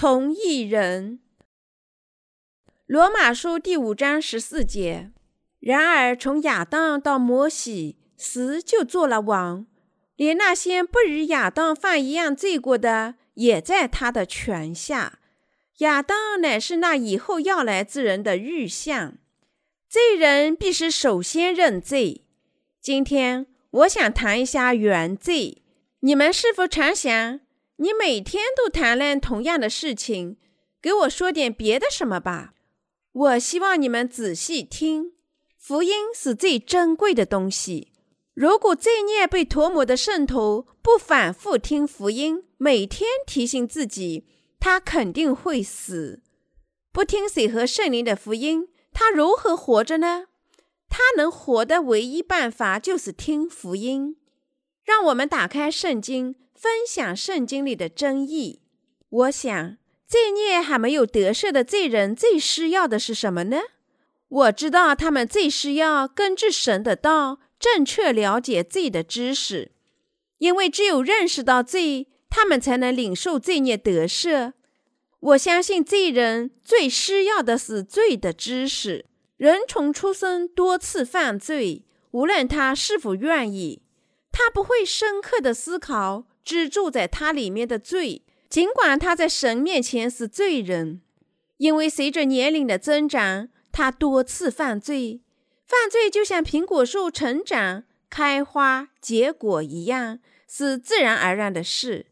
从一人。罗马书第五章十四节。然而，从亚当到摩西，死就做了王，连那些不与亚当犯一样罪过的，也在他的权下。亚当乃是那以后要来之人的预像。罪人必须首先认罪。今天我想谈一下原罪。你们是否常想，你每天都谈论同样的事情？给我说点别的什么吧。我希望你们仔细听。福音是最珍贵的东西。如果罪孽被涂抹的圣徒不反复听福音，每天提醒自己，他肯定会死。不听水和圣灵的福音，他如何活着呢？他能活的唯一办法就是听福音。让我们打开圣经，分享圣经里的真义。我想，罪孽还没有得赦的罪人最需要的是什么呢？我知道他们最需要根据神的道，正确了解罪的知识，因为只有认识到罪，他们才能领受罪孽得赦。我相信罪人最需要的是罪的知识。人从出生多次犯罪，无论他是否愿意，他不会深刻的思考支住在他里面的罪，尽管他在神面前是罪人，因为随着年龄的增长。他多次犯罪，犯罪就像苹果树成长、开花、结果一样，是自然而然的事。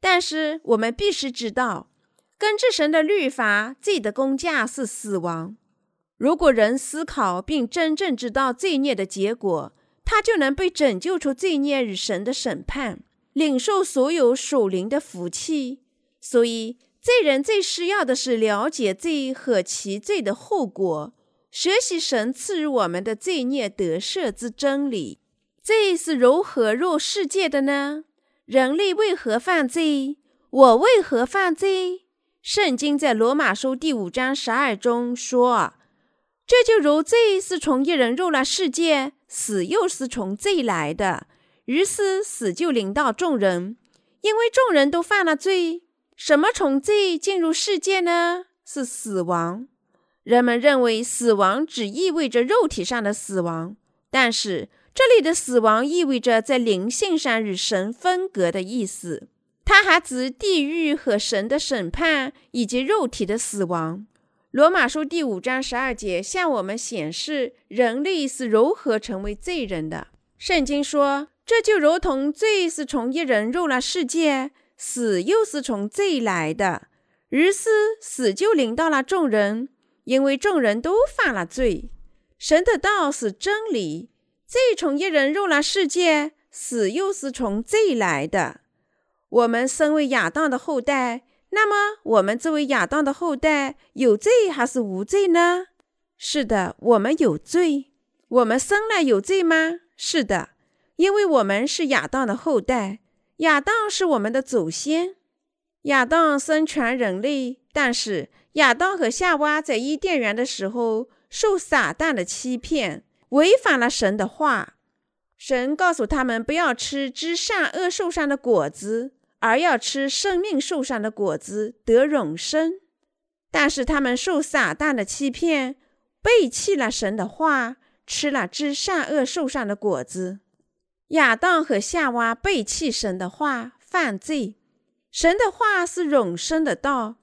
但是我们必须知道，根据神的律法，罪的工价是死亡。如果人思考并真正知道罪孽的结果，他就能被拯救出罪孽与神的审判，领受所有属灵的福气。所以。罪人最需要的是了解罪和其罪的后果，学习神赐予我们的罪孽得赦之真理。罪是如何入世界的呢？人类为何犯罪？我为何犯罪？圣经在罗马书第五章十二中说：“这就如罪是从一人入了世界，死又是从罪来的，于是死就临到众人，因为众人都犯了罪。”什么从罪进入世界呢？是死亡。人们认为死亡只意味着肉体上的死亡，但是这里的死亡意味着在灵性上与神分隔的意思。它还指地狱和神的审判以及肉体的死亡。罗马书第五章十二节向我们显示人类是如何成为罪人的。圣经说：“这就如同罪是从一人入了世界。”死又是从罪来的，于是死就临到了众人，因为众人都犯了罪。神的道是真理，罪从一人入了世界，死又是从罪来的。我们身为亚当的后代，那么我们作为亚当的后代，有罪还是无罪呢？是的，我们有罪。我们生来有罪吗？是的，因为我们是亚当的后代。亚当是我们的祖先，亚当生全人类，但是亚当和夏娃在伊甸园的时候受撒旦的欺骗，违反了神的话。神告诉他们不要吃知善恶树上的果子，而要吃生命树上的果子得永生。但是他们受撒旦的欺骗，背弃了神的话，吃了知善恶树上的果子。亚当和夏娃背弃神的话，犯罪。神的话是永生的道。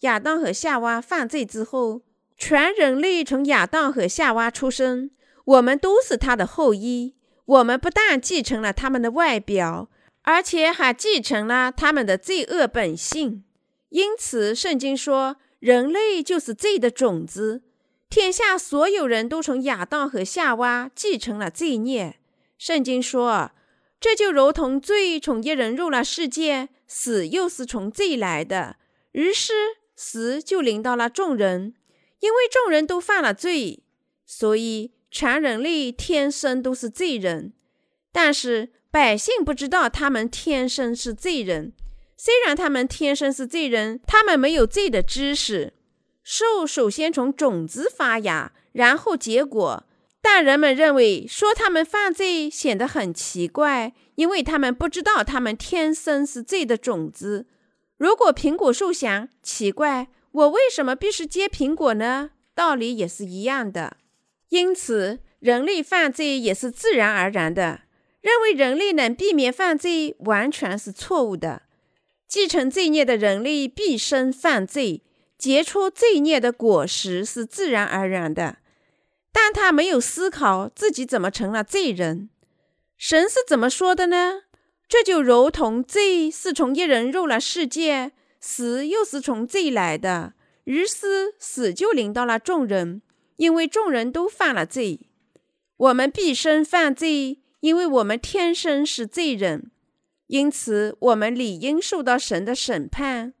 亚当和夏娃犯罪之后，全人类从亚当和夏娃出生，我们都是他的后裔。我们不但继承了他们的外表，而且还继承了他们的罪恶本性。因此，圣经说，人类就是罪的种子。天下所有人都从亚当和夏娃继承了罪孽。圣经说：“这就如同罪从一人入了世界，死又是从罪来的，于是死就临到了众人，因为众人都犯了罪，所以全人类天生都是罪人。但是百姓不知道他们天生是罪人，虽然他们天生是罪人，他们没有罪的知识。树首先从种子发芽，然后结果。”但人们认为说他们犯罪显得很奇怪，因为他们不知道他们天生是罪的种子。如果苹果树想，奇怪，我为什么必须结苹果呢？道理也是一样的。因此，人类犯罪也是自然而然的。认为人类能避免犯罪，完全是错误的。继承罪孽的人类毕生犯罪，结出罪孽的果实是自然而然的。但他没有思考自己怎么成了罪人。神是怎么说的呢？这就如同罪是从一人入了世界，死又是从罪来的，于是死就临到了众人，因为众人都犯了罪。我们毕生犯罪，因为我们天生是罪人，因此我们理应受到神的审判。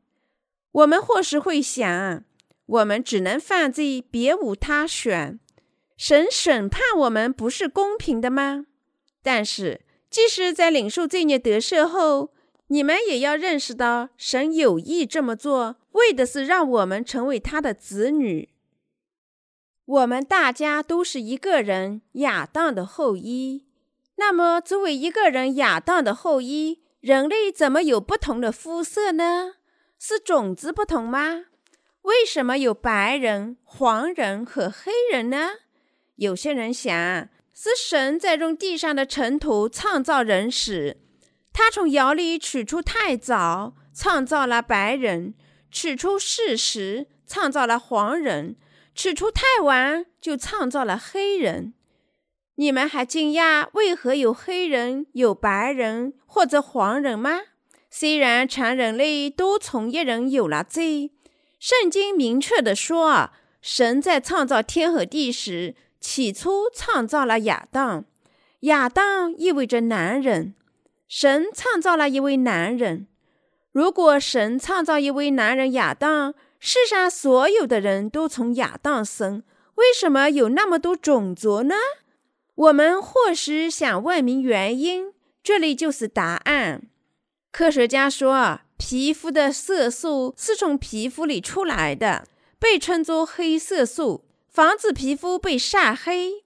我们或是会想，我们只能犯罪，别无他选。神审判我们不是公平的吗？但是。即使在领受罪孽得赦后，你们也要认识到，神有意这么做，为的是让我们成为他的子女。我们大家都是一个人亚当的后裔。那么，作为一个人亚当的后裔，人类怎么有不同的肤色呢？是种子不同吗？为什么有白人、黄人和黑人呢？有些人想。是神在用地上的尘土创造人时，他从窑里取出太早，创造了白人；取出世时，创造了黄人；取出太晚，就创造了黑人。你们还惊讶为何有黑人、有白人或者黄人吗？虽然全人类都从一人有了罪，圣经明确地说，神在创造天和地时。起初创造了亚当，亚当意味着男人。神创造了一位男人。如果神创造一位男人亚当，世上所有的人都从亚当生，为什么有那么多种族呢？我们或许想问明原因，这里就是答案。科学家说，皮肤的色素是从皮肤里出来的，被称作黑色素。防止皮肤被晒黑。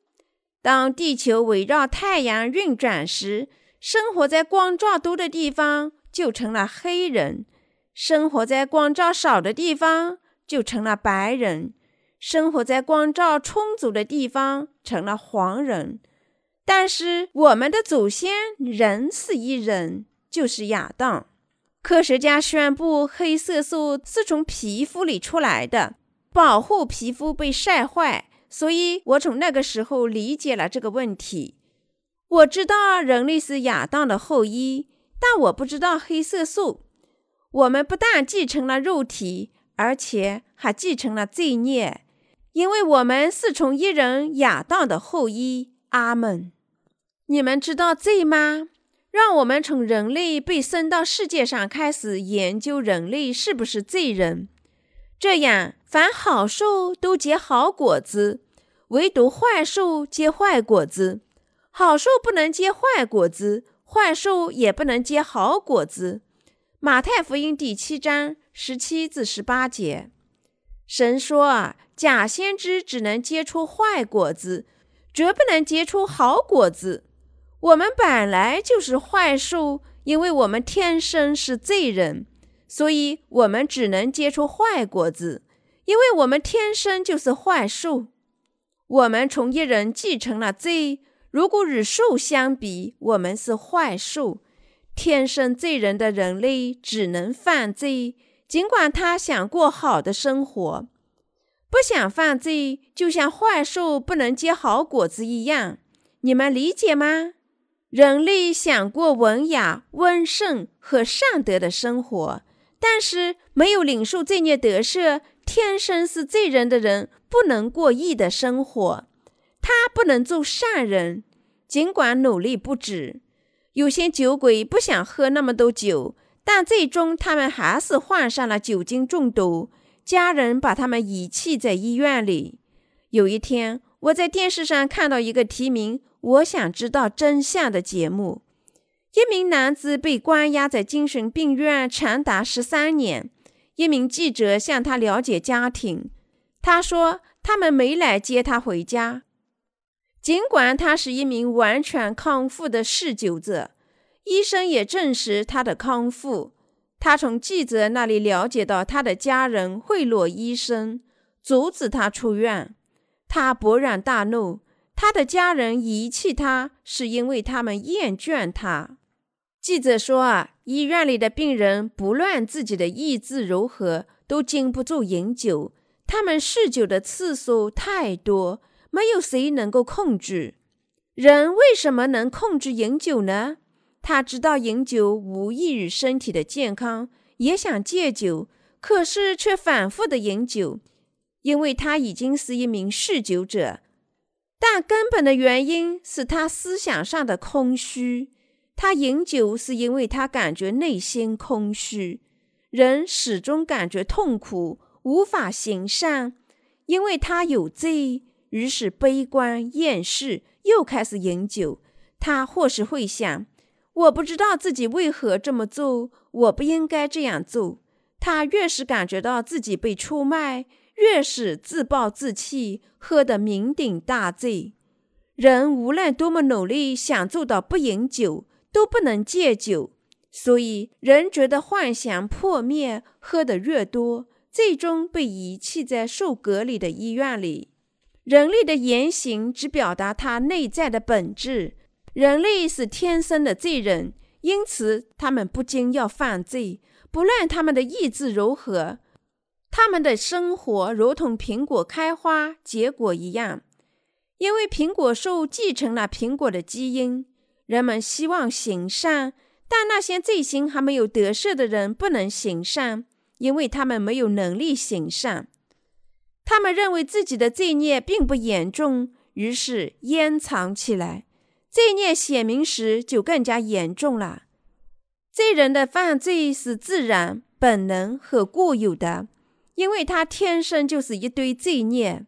当地球围绕太阳运转时，生活在光照多的地方就成了黑人；生活在光照少的地方就成了白人；生活在光照充足的地方成了黄人。但是我们的祖先仍是一人，就是亚当。科学家宣布，黑色素是从皮肤里出来的。保护皮肤被晒坏，所以我从那个时候理解了这个问题。我知道人类是亚当的后裔，但我不知道黑色素。我们不但继承了肉体，而且还继承了罪孽，因为我们是从一人亚当的后裔。阿门。你们知道罪吗？让我们从人类被生到世界上开始研究人类是不是罪人。这样，凡好树都结好果子，唯独坏树结坏果子。好树不能结坏果子，坏树也不能结好果子。马太福音第七章十七至十八节，神说啊：“假先知只能结出坏果子，绝不能结出好果子。我们本来就是坏树，因为我们天生是罪人。”所以，我们只能结出坏果子，因为我们天生就是坏树。我们从一人继承了罪。如果与树相比，我们是坏树。天生罪人的人类只能犯罪，尽管他想过好的生活。不想犯罪，就像坏树不能结好果子一样。你们理解吗？人类想过文雅、温顺和善德的生活。但是没有领受罪孽得赦，天生是罪人的人，不能过义的生活。他不能做善人，尽管努力不止。有些酒鬼不想喝那么多酒，但最终他们还是患上了酒精中毒。家人把他们遗弃在医院里。有一天，我在电视上看到一个题名“我想知道真相”的节目。一名男子被关押在精神病院长达十三年。一名记者向他了解家庭，他说他们没来接他回家。尽管他是一名完全康复的嗜酒者，医生也证实他的康复，他从记者那里了解到他的家人贿赂医生，阻止他出院。他勃然大怒。他的家人遗弃他，是因为他们厌倦他。记者说：“啊，医院里的病人不论自己的意志如何，都禁不住饮酒。他们嗜酒的次数太多，没有谁能够控制。人为什么能控制饮酒呢？他知道饮酒无益于身体的健康，也想戒酒，可是却反复的饮酒，因为他已经是一名嗜酒者。”但根本的原因是他思想上的空虚。他饮酒是因为他感觉内心空虚。人始终感觉痛苦，无法行善，因为他有罪，于是悲观厌世，又开始饮酒。他或是会想：我不知道自己为何这么做，我不应该这样做。他越是感觉到自己被出卖。越是自暴自弃，喝得酩酊大醉。人无论多么努力，想做到不饮酒，都不能戒酒。所以，人觉得幻想破灭，喝得越多，最终被遗弃在受隔离的医院里。人类的言行只表达他内在的本质。人类是天生的罪人，因此他们不仅要犯罪，不论他们的意志如何。他们的生活如同苹果开花结果一样，因为苹果树继承了苹果的基因。人们希望行善，但那些罪行还没有得赦的人不能行善，因为他们没有能力行善。他们认为自己的罪孽并不严重，于是掩藏起来。罪孽显明时就更加严重了。罪人的犯罪是自然、本能和固有的。因为他天生就是一堆罪孽，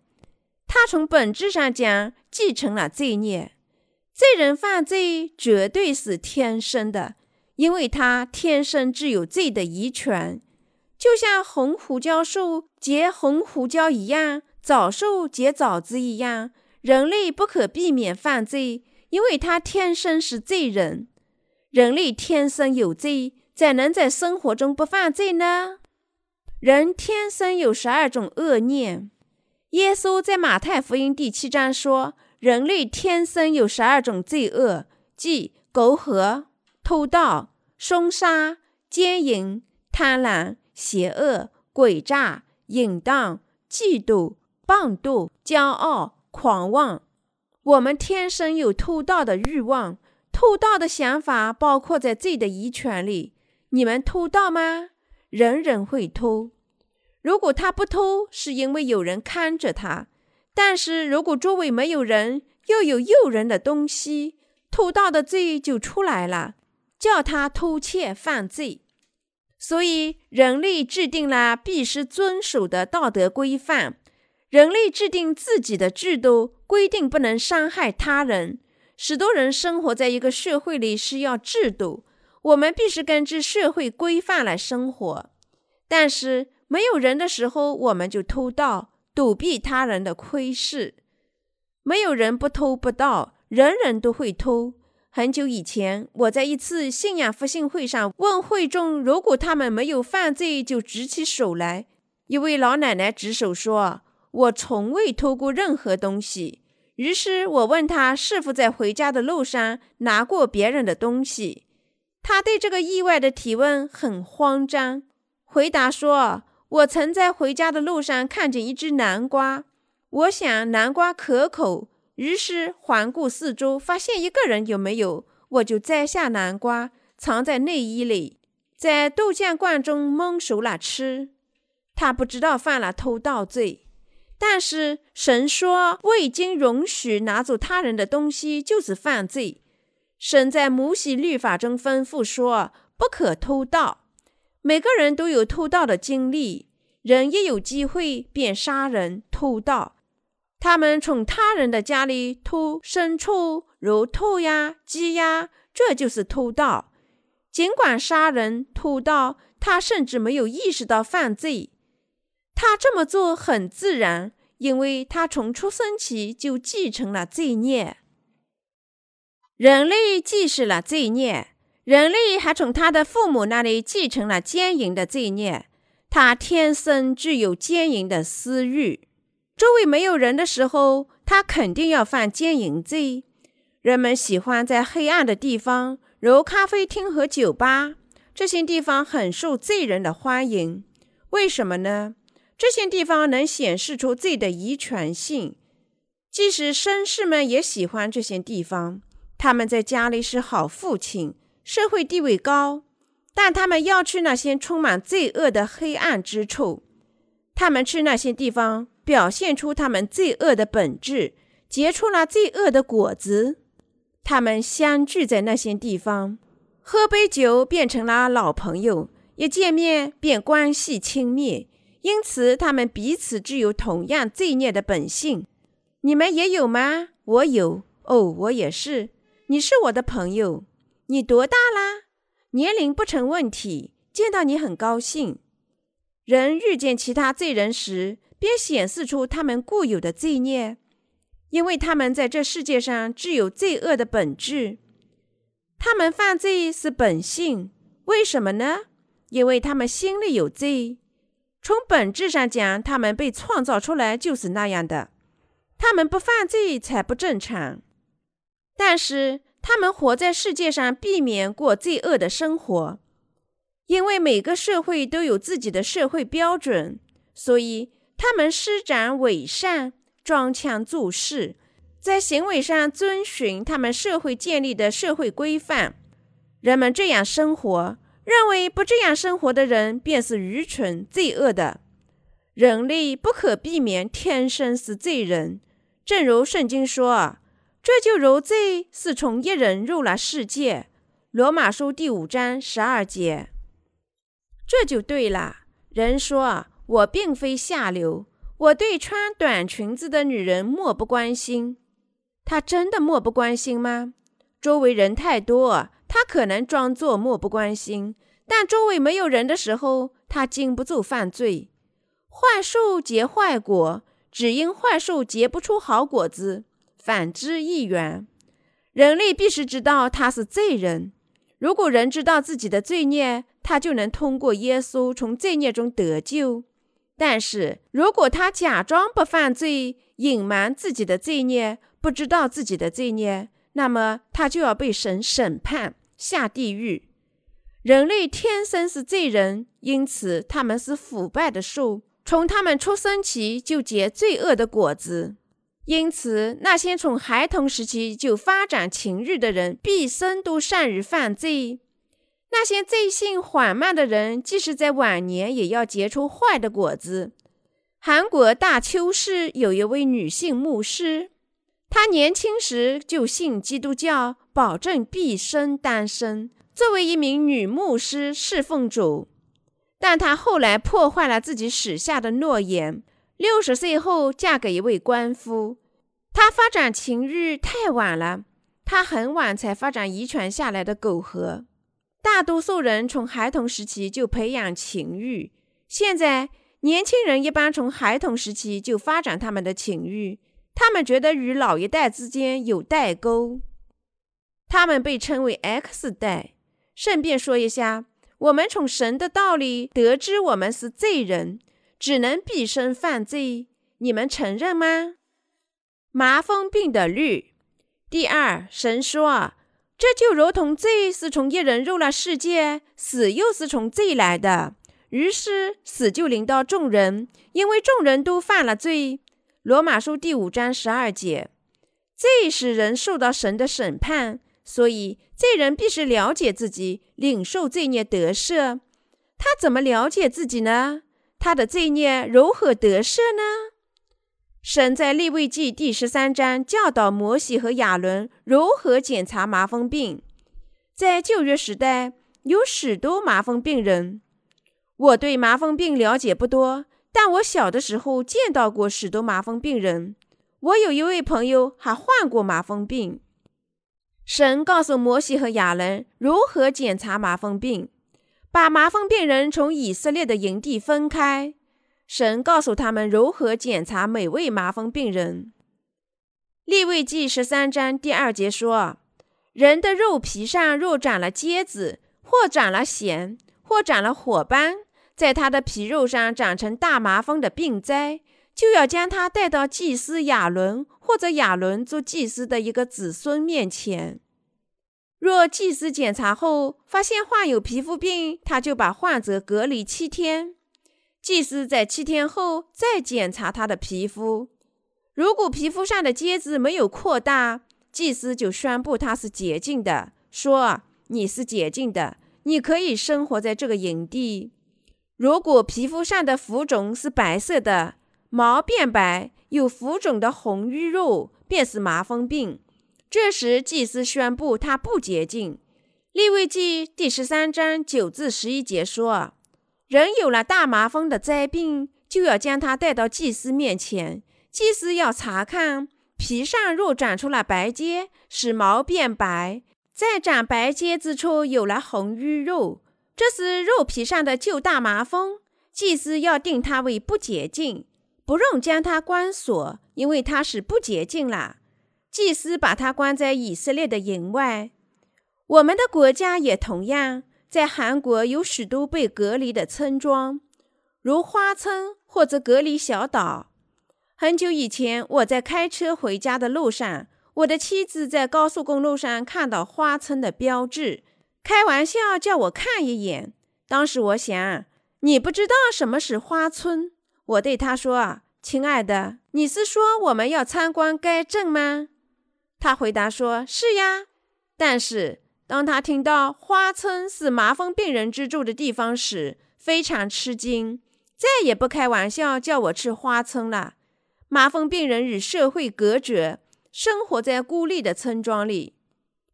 他从本质上讲继承了罪孽。罪人犯罪绝对是天生的，因为他天生具有罪的遗传，就像红胡椒树结红胡椒一样，枣树结枣子一样。人类不可避免犯罪，因为他天生是罪人。人类天生有罪，怎能在生活中不犯罪呢？人天生有十二种恶念。耶稣在马太福音第七章说，人类天生有十二种罪恶，即苟合、偷盗、凶杀、奸淫、贪婪、邪恶、诡诈、淫荡、嫉妒、谤讟、骄傲、狂妄。我们天生有偷盗的欲望，偷盗的想法包括在罪的遗传里。你们偷盗吗？人人会偷，如果他不偷，是因为有人看着他；但是如果周围没有人，又有诱人的东西，偷盗的罪就出来了，叫他偷窃犯罪。所以，人类制定了必须遵守的道德规范，人类制定自己的制度，规定不能伤害他人。许多人生活在一个社会里需要制度。我们必须根据社会规范来生活，但是没有人的时候，我们就偷盗，躲避他人的窥视。没有人不偷不盗，人人都会偷。很久以前，我在一次信仰复兴会上问会众，如果他们没有犯罪，就举起手来。一位老奶奶举手说：“我从未偷过任何东西。”于是我问她是否在回家的路上拿过别人的东西。他对这个意外的提问很慌张，回答说：“我曾在回家的路上看见一只南瓜，我想南瓜可口，于是环顾四周，发现一个人有没有，我就摘下南瓜，藏在内衣里，在豆浆罐中焖熟了吃。他不知道犯了偷盗罪，但是神说未经容许拿走他人的东西就是犯罪。”神在摩西律法中吩咐说：“不可偷盗。”每个人都有偷盗的经历，人一有机会便杀人偷盗。他们从他人的家里偷牲畜，如兔呀、鸡呀，这就是偷盗。尽管杀人偷盗，他甚至没有意识到犯罪。他这么做很自然，因为他从出生起就继承了罪孽。人类既是了罪孽，人类还从他的父母那里继承了奸淫的罪孽，他天生具有奸淫的私欲。周围没有人的时候，他肯定要犯奸淫罪。人们喜欢在黑暗的地方，如咖啡厅和酒吧，这些地方很受罪人的欢迎。为什么呢？这些地方能显示出罪的遗传性。即使绅士们也喜欢这些地方。他们在家里是好父亲，社会地位高，但他们要去那些充满罪恶的黑暗之处。他们去那些地方，表现出他们罪恶的本质，结出了罪恶的果子。他们相聚在那些地方，喝杯酒变成了老朋友，一见面便关系亲密。因此，他们彼此具有同样罪孽的本性。你们也有吗？我有。哦，我也是。你是我的朋友。你多大啦？年龄不成问题。见到你很高兴。人遇见其他罪人时，便显示出他们固有的罪孽，因为他们在这世界上具有罪恶的本质。他们犯罪是本性。为什么呢？因为他们心里有罪。从本质上讲，他们被创造出来就是那样的。他们不犯罪才不正常。但是他们活在世界上，避免过罪恶的生活，因为每个社会都有自己的社会标准，所以他们施展伪善，装腔作势，在行为上遵循他们社会建立的社会规范。人们这样生活。认为不这样生活的人便是愚蠢、罪恶的。人类不可避免天生是罪人，正如圣经说：“这就如罪是从一人入了世界。”罗马书第五章十二节。这就对了。人说：“我并非下流，我对穿短裙子的女人漠不关心。”他真的漠不关心吗？周围人太多。他可能装作漠不关心，但周围没有人的时候，他禁不住犯罪。坏树结坏果，只因坏树结不出好果子，反之亦然。人类必须知道他是罪人。如果人知道自己的罪孽，他就能通过耶稣从罪孽中得救。但是如果他假装不犯罪，隐瞒自己的罪孽，不知道自己的罪孽，那么他就要被神审判，下地狱。人类天生是罪人，因此他们是腐败的树，从他们出生起就结罪恶的果子。因此，那些从孩童时期就发展情欲的人，毕生都善于犯罪；那些罪性缓慢的人，即使在晚年也要结出坏的果子。韩国大邱市有一位女性牧师。她年轻时就信基督教，保证毕生单身，作为一名女牧师侍奉主。但他后来破坏了自己许下的诺言，六十岁后嫁给一位官夫。他发展情欲太晚了，他很晚才发展遗传下来的苟合。大多数人从孩童时期就培养情欲，现在年轻人一般从孩童时期就发展他们的情欲。他们觉得与老一代之间有代沟，他们被称为 X 代。顺便说一下，我们从神的道理得知，我们是罪人，只能毕生犯罪。你们承认吗？麻风病的律。第二，神说，这就如同罪是从一人入了世界，死又是从罪来的，于是死就临到众人，因为众人都犯了罪。罗马书第五章十二节，罪使人受到神的审判，所以罪人必须了解自己，领受罪孽得赦。他怎么了解自己呢？他的罪孽如何得赦呢？神在利未记第十三章教导摩西和亚伦如何检查麻风病。在旧约时代，有许多麻风病人。我对麻风病了解不多。但我小的时候见到过许多麻风病人，我有一位朋友还患过麻风病。神告诉摩西和亚伦如何检查麻风病，把麻风病人从以色列的营地分开。神告诉他们如何检查每位麻风病人。利未记十三章第二节说：“人的肉皮上若长了疖子，或长了癣，或长了火斑，在他的皮肉上长成大麻风的病灾，就要将他带到祭司亚伦或者亚伦做祭司的一个子孙面前。若祭司检查后发现患有皮肤病，他就把患者隔离七天。祭司在七天后再检查他的皮肤，如果皮肤上的疖子没有扩大，祭司就宣布他是洁净的，说：“你是洁净的，你可以生活在这个营地。”如果皮肤上的浮肿是白色的，毛变白，有浮肿的红瘀肉，便是麻风病。这时，祭司宣布他不洁净。利未记第十三章九至十一节说：“人有了大麻风的灾病，就要将他带到祭司面前。祭司要查看皮上若长出了白疖，使毛变白，在长白疖之处有了红瘀肉，这是肉皮上的旧大麻风。祭司要定他为不洁净，不用将他关锁，因为他是不洁净了。”祭司把他关在以色列的营外。我们的国家也同样，在韩国有许多被隔离的村庄，如花村或者隔离小岛。很久以前，我在开车回家的路上，我的妻子在高速公路上看到花村的标志，开玩笑叫我看一眼。当时我想，你不知道什么是花村？我对她说：“亲爱的，你是说我们要参观该镇吗？”他回答说：“是呀。”但是当他听到花村是麻风病人居住的地方时，非常吃惊，再也不开玩笑叫我去花村了。麻风病人与社会隔绝，生活在孤立的村庄里。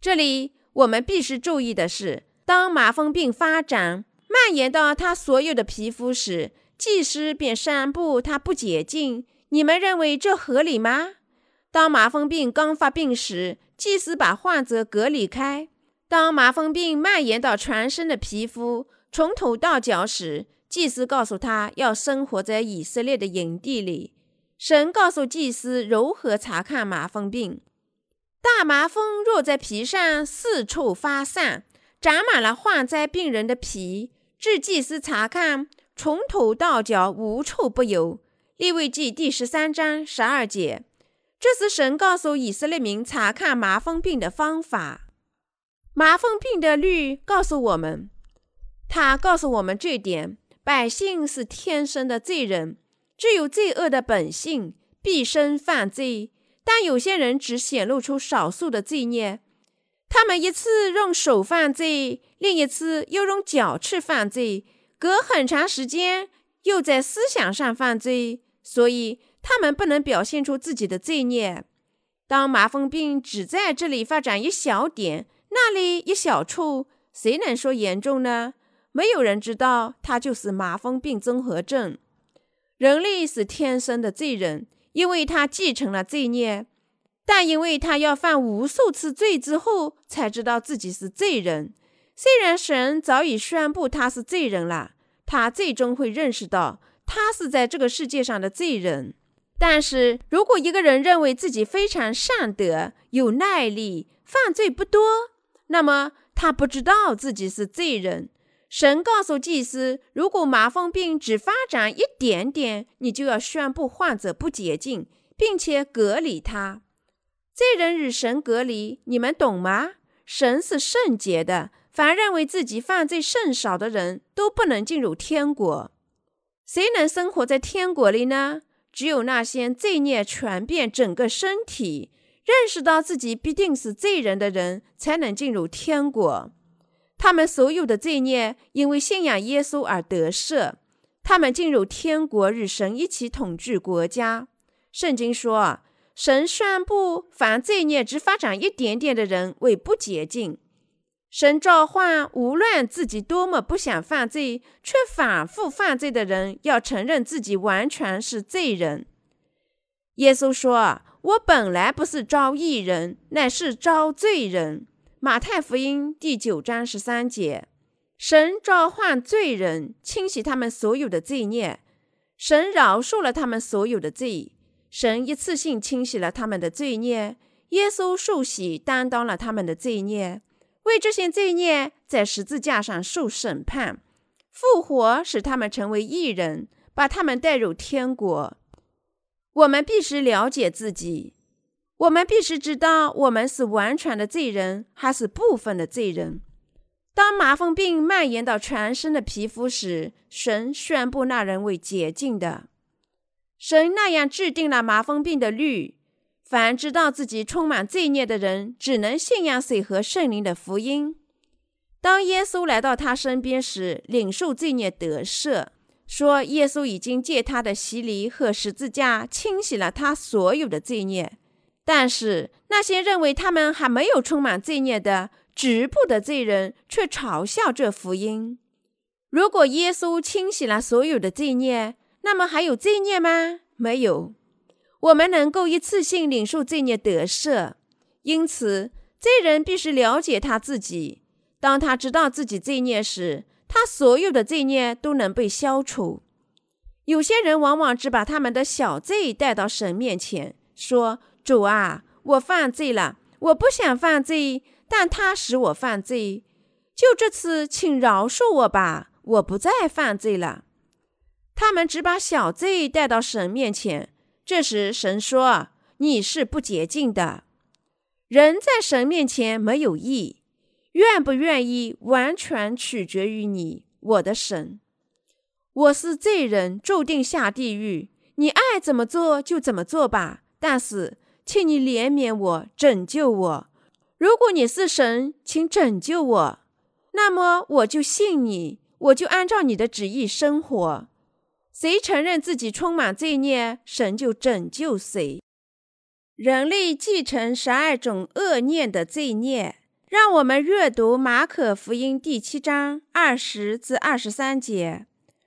这里我们必须注意的是，当麻风病发展蔓延到他所有的皮肤时，技师便宣布他不洁净。你们认为这合理吗？当麻风病刚发病时，祭司把患者隔离开；当麻风病蔓延到全身的皮肤，从头到脚时，祭司告诉他要生活在以色列的营地里。神告诉祭司如何查看麻风病：大麻风若在皮上四处发散，长满了患灾病人的皮，至祭司查看，从头到脚无处不有。利未记第十三章十二节。这是神告诉以色列民查看麻风病的方法。麻风病的律告诉我们，他告诉我们这点：百姓是天生的罪人，具有罪恶的本性，毕生犯罪。但有些人只显露出少数的罪孽，他们一次用手犯罪，另一次又用脚去犯罪，隔很长时间又在思想上犯罪，所以。他们不能表现出自己的罪孽。当麻风病只在这里发展一小点，那里一小处，谁能说严重呢？没有人知道，它就是麻风病综合症。人类是天生的罪人，因为他继承了罪孽，但因为他要犯无数次罪之后，才知道自己是罪人。虽然神早已宣布他是罪人了，他最终会认识到他是在这个世界上的罪人。但是如果一个人认为自己非常善德、有耐力、犯罪不多，那么他不知道自己是罪人。神告诉祭司，如果麻风病只发展一点点，你就要宣布患者不洁净，并且隔离他。罪人与神隔离，你们懂吗？神是圣洁的，凡认为自己犯罪甚少的人都不能进入天国。谁能生活在天国里呢？只有那些罪孽传遍整个身体、认识到自己必定是罪人的人，才能进入天国。他们所有的罪孽因为信仰耶稣而得赦，他们进入天国，与神一起统治国家。圣经说：“神宣布，凡罪孽只发展一点点的人为不洁净。”神召唤无论自己多么不想犯罪，却反复犯罪的人，要承认自己完全是罪人。耶稣说：“我本来不是招义人，乃是招罪人。”马太福音第九章十三节。神召唤罪人，清洗他们所有的罪孽。神饶恕了他们所有的罪。神一次性清洗了他们的罪孽。耶稣受洗担当了他们的罪孽，为这些罪孽在十字架上受审判，复活使他们成为义人，把他们带入天国。我们必须了解自己，我们必须知道我们是完全的罪人还是部分的罪人。当麻风病蔓延到全身的皮肤时，神宣布那人为洁净的。神那样制定了麻风病的律：凡知道自己充满罪孽的人，只能信仰水和圣灵的福音。当耶稣来到他身边时，领受罪孽得赦。说耶稣已经借他的洗礼和十字架清洗了他所有的罪孽，但是那些认为他们还没有充满罪孽的局部的罪人却嘲笑这福音。如果耶稣清洗了所有的罪孽，那么还有罪孽吗？没有。我们能够一次性领受罪孽得赦，因此罪人必须了解他自己。当他知道自己罪孽时，他所有的罪孽都能被消除。有些人往往只把他们的小罪带到神面前，说：“主啊，我犯罪了，我不想犯罪，但他使我犯罪。就这次，请饶恕我吧，我不再犯罪了。”他们只把小罪带到神面前。这时，神说：“你是不洁净的。人在神面前没有义。”愿不愿意，完全取决于你，我的神。我是罪人，注定下地狱。你爱怎么做就怎么做吧。但是，请你怜悯我，拯救我。如果你是神，请拯救我。那么，我就信你，我就按照你的旨意生活。谁承认自己充满罪孽，神就拯救谁。人类继承十二种恶念的罪孽。让我们阅读马可福音第七章二十至二十三节：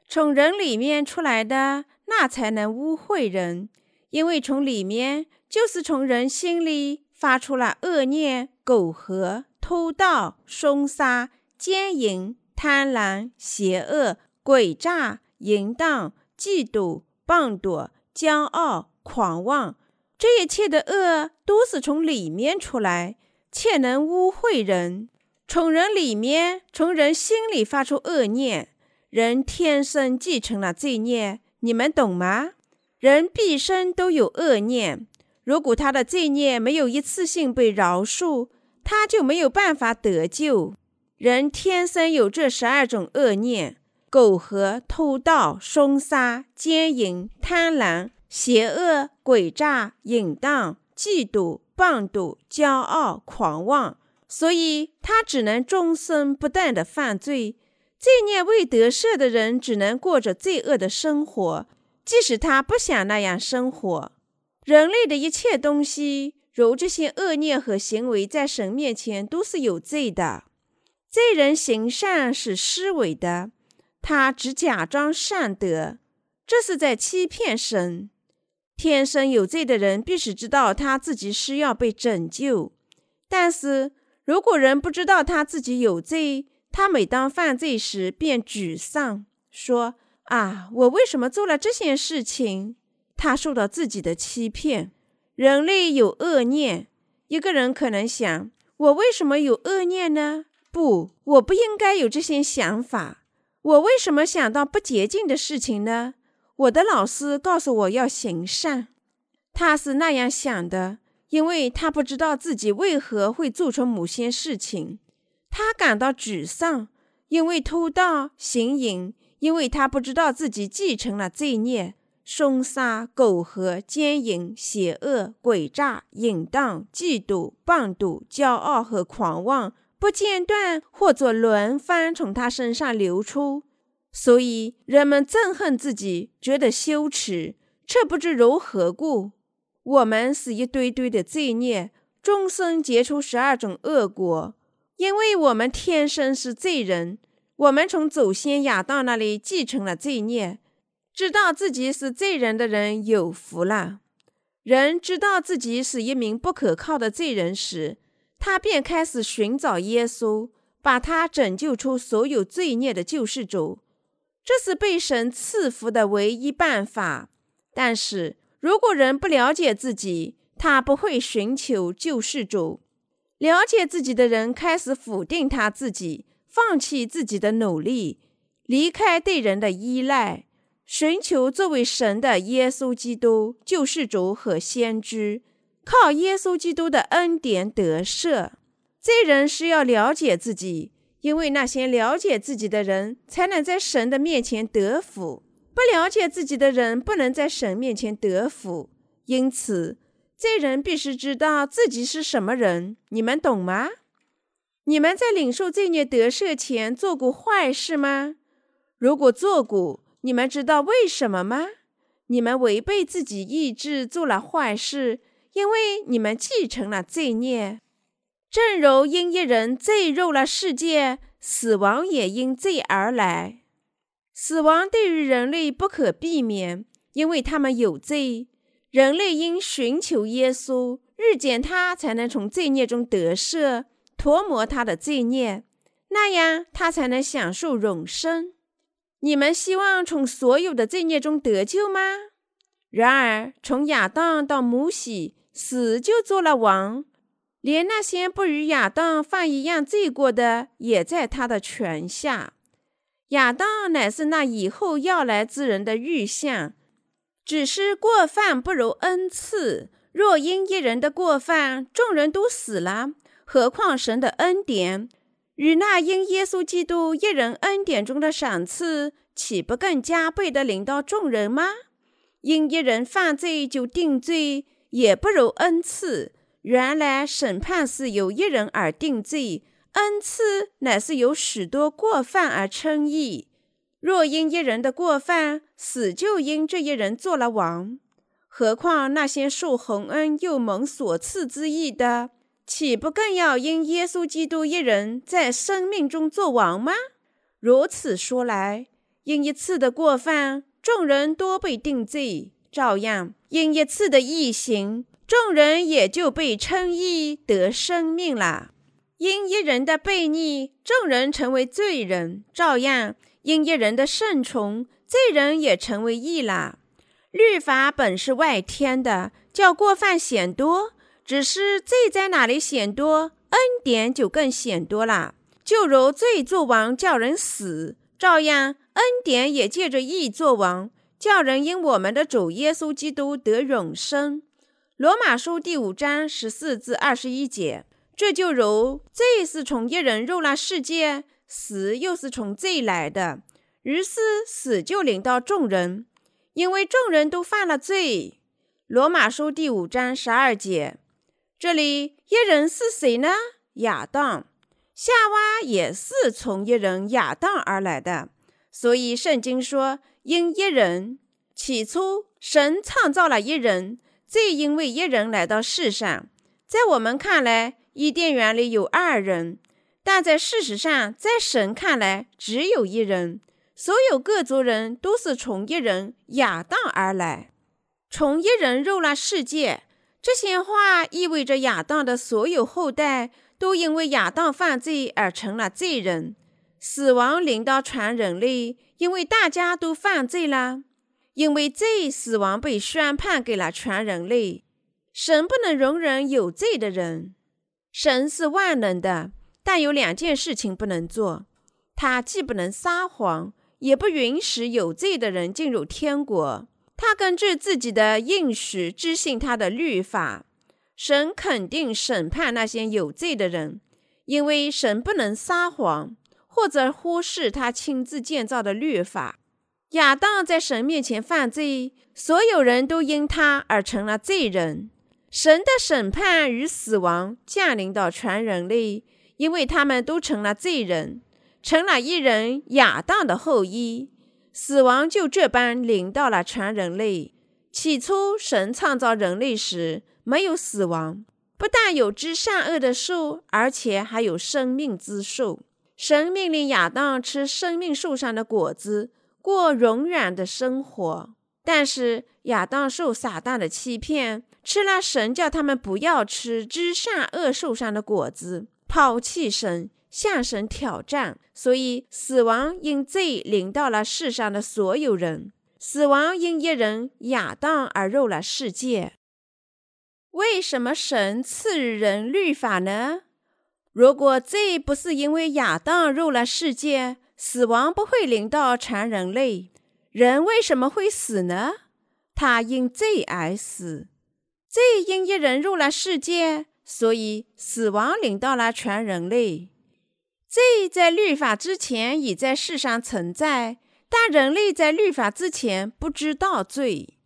从人里面出来的，那才能污秽人，因为从里面，就是从人心里发出了恶念、苟合、偷盗、凶杀、奸淫、贪婪、邪恶、诡诈、淫荡、嫉妒、棒夺、骄傲、狂妄。这一切的恶都是从里面出来。且能污秽人，从人里面，从人心里发出恶念。人天生继承了罪孽，你们懂吗？人毕生都有恶念。如果他的罪孽没有一次性被饶恕，他就没有办法得救。人天生有这十二种恶念：苟合、偷盗、凶杀、奸淫、贪婪、邪恶、诡诈、淫荡、嫉妒。棒毒、骄傲、狂妄，所以他只能终生不断地犯罪。罪孽未得赦的人，只能过着罪恶的生活，即使他不想那样生活。人类的一切东西，如这些恶念和行为，在神面前都是有罪的。罪人行善是虚伪的，他只假装善德，这是在欺骗神。天生有罪的人必须知道他自己需要被拯救，但是如果人不知道他自己有罪，他每当犯罪时便沮丧，说：“啊，我为什么做了这些事情？”他受到自己的欺骗。人类有恶念，一个人可能想：“我为什么有恶念呢？”不，我不应该有这些想法。我为什么想到不洁净的事情呢？我的老师告诉我要行善，他是那样想的，因为他不知道自己为何会做出某些事情。他感到沮丧，因为偷盗、行淫，因为他不知道自己继承了罪孽，凶杀、苟合、奸淫、邪恶、诡诈、淫荡、嫉妒、棒赌、骄傲和狂妄，不间断或者轮番从他身上流出。所以人们憎恨自己，觉得羞耻，却不知如何故。我们是一堆堆的罪孽，终生结出十二种恶果。因为我们天生是罪人，我们从祖先亚当那里继承了罪孽。知道自己是罪人的人有福了。人知道自己是一名不可靠的罪人时，他便开始寻找耶稣，把他拯救出所有罪孽的救世主。这是被神赐福的唯一办法。但是如果人不了解自己，他不会寻求救世主。了解自己的人开始否定他自己，放弃自己的努力，离开对人的依赖，寻求作为神的耶稣基督救世主和先知，靠耶稣基督的恩典得赦。罪人是要了解自己，因为那些了解自己的人才能在神的面前得福。不了解自己的人不能在神面前得福。因此，罪人必须知道自己是什么人，你们懂吗？你们在领受罪孽得赦前做过坏事吗？如果做过，你们知道为什么吗？你们违背自己意志做了坏事，因为你们继承了罪孽。正如因一人罪入了世界，死亡也因罪而来。死亡对于人类不可避免，因为他们有罪。人类应寻求耶稣，日见他，才能从罪孽中得赦，涂抹他的罪孽，那样他才能享受永生。你们希望从所有的罪孽中得救吗？然而，从亚当到摩西，死就做了王，连那些不与亚当犯一样罪过的，也在他的权下。亚当乃是那以后要来之人的预像。只是过犯不如恩赐。若因一人的过犯，众人都死了，何况神的恩典与那因耶稣基督一人恩典中的赏赐，岂不更加倍地临到众人吗？因一人犯罪就定罪，也不如恩赐。原来审判是由一人而定罪，恩赐乃是由许多过犯而称义。若因一人的过犯，死就因这一人做了王，何况那些受洪恩又蒙所赐之义的，岂不更要因耶稣基督一人在生命中做王吗？如此说来，因一次的过犯，众人多被定罪；照样，因一次的异行，众人也就被称义得生命了。因一人的悖逆，众人成为罪人；照样。因一人的顺从，罪人也成为义了。律法本是外天的，叫过犯显多；只是罪在哪里显多，恩典就更显多了。就如罪作王，叫人死；照样，恩典也借着义作王，叫人因我们的主耶稣基督得永生。罗马书第五章十四至二十一节。这就如罪是从一人入了世界。死又是从罪来的，于是死就临到众人，因为众人都犯了罪。罗马书第五章十二节，这里一人是谁呢？亚当，夏娃也是从一人亚当而来的。所以圣经说，因一人，起初神创造了一人，罪因为一人来到世上。在我们看来，伊甸园里有二人。但在事实上，在神看来，只有一人。所有各族人都是从一人亚当而来，从一人入了世界。这些话意味着亚当的所有后代都因为亚当犯罪而成了罪人。死亡临到全人类，因为大家都犯罪了。因为罪，死亡被宣判给了全人类。神不能容忍有罪的人。神是万能的。但有两件事情不能做，他既不能撒谎，也不允许有罪的人进入天国。他根据自己的应许执行他的律法。神肯定审判那些有罪的人，因为神不能撒谎，或者忽视他亲自建造的律法。亚当在神面前犯罪，所有人都因他而成了罪人。神的审判与死亡降临到全人类。因为他们都成了罪人，成了一人亚当的后裔，死亡就这般临到了全人类。起初，神创造人类时没有死亡，不但有知善恶的树，而且还有生命之树。神命令亚当吃生命树上的果子，过永远的生活。但是亚当受撒旦的欺骗，吃了神叫他们不要吃知善恶树上的果子。抛弃神，向神挑战，所以死亡因罪临到了世上的所有人。死亡因一人亚当而入了世界。为什么神赐人律法呢？如果罪不是因为亚当入了世界，死亡不会临到全人类。人为什么会死呢？他因罪而死。罪因一人入了世界，所以死亡临到了全人类。罪在律法之前已在世上存在，但人类在律法之前不知道罪。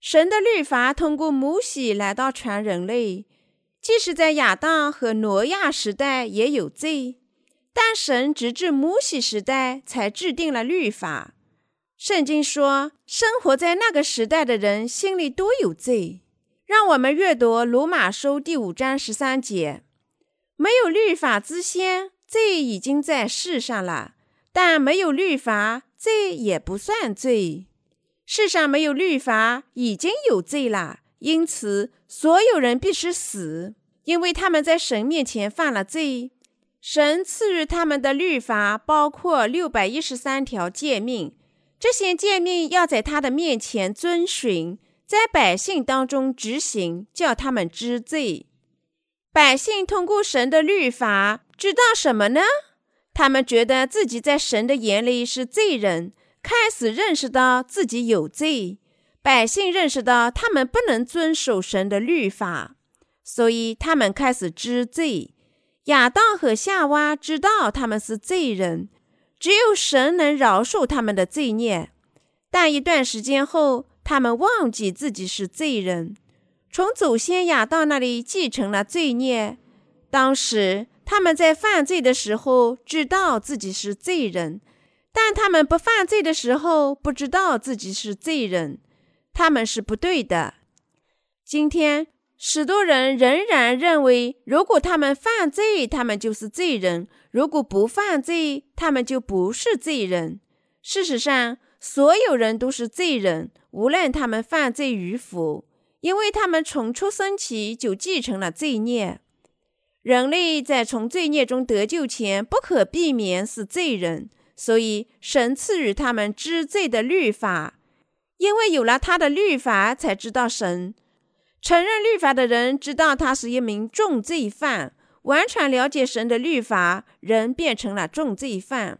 神的律法通过摩西来到全人类，即使在亚当和挪亚时代也有罪，但神直至摩西时代才制定了律法。圣经说，生活在那个时代的人心里都有罪。让我们阅读罗马书第五章十三节：没有律法之先，罪已经在世上了；但没有律法，罪也不算罪。世上没有律法，已经有罪了，因此所有人必须死，因为他们在神面前犯了罪。神赐予他们的律法包括六百一十三条诫命，这些诫命要在他的面前遵循，在百姓当中执行，叫他们知罪。百姓通过神的律法知道什么呢？他们觉得自己在神的眼里是罪人。开始认识到自己有罪，百姓认识到他们不能遵守神的律法，所以他们开始知罪。亚当和夏娃知道他们是罪人，只有神能饶恕他们的罪孽。但一段时间后，他们忘记自己是罪人，从祖先亚当那里继承了罪孽。当时他们在犯罪的时候，知道自己是罪人。但他们不犯罪的时候，不知道自己是罪人，他们是不对的。今天，许多人仍然认为，如果他们犯罪，他们就是罪人；如果不犯罪，他们就不是罪人。事实上，所有人都是罪人，无论他们犯罪与否，因为他们从出生起就继承了罪孽。人类在从罪孽中得救前，不可避免是罪人。所以，神赐予他们知罪的律法，因为有了他的律法，才知道神。承认律法的人知道他是一名重罪犯，完全了解神的律法，人变成了重罪犯。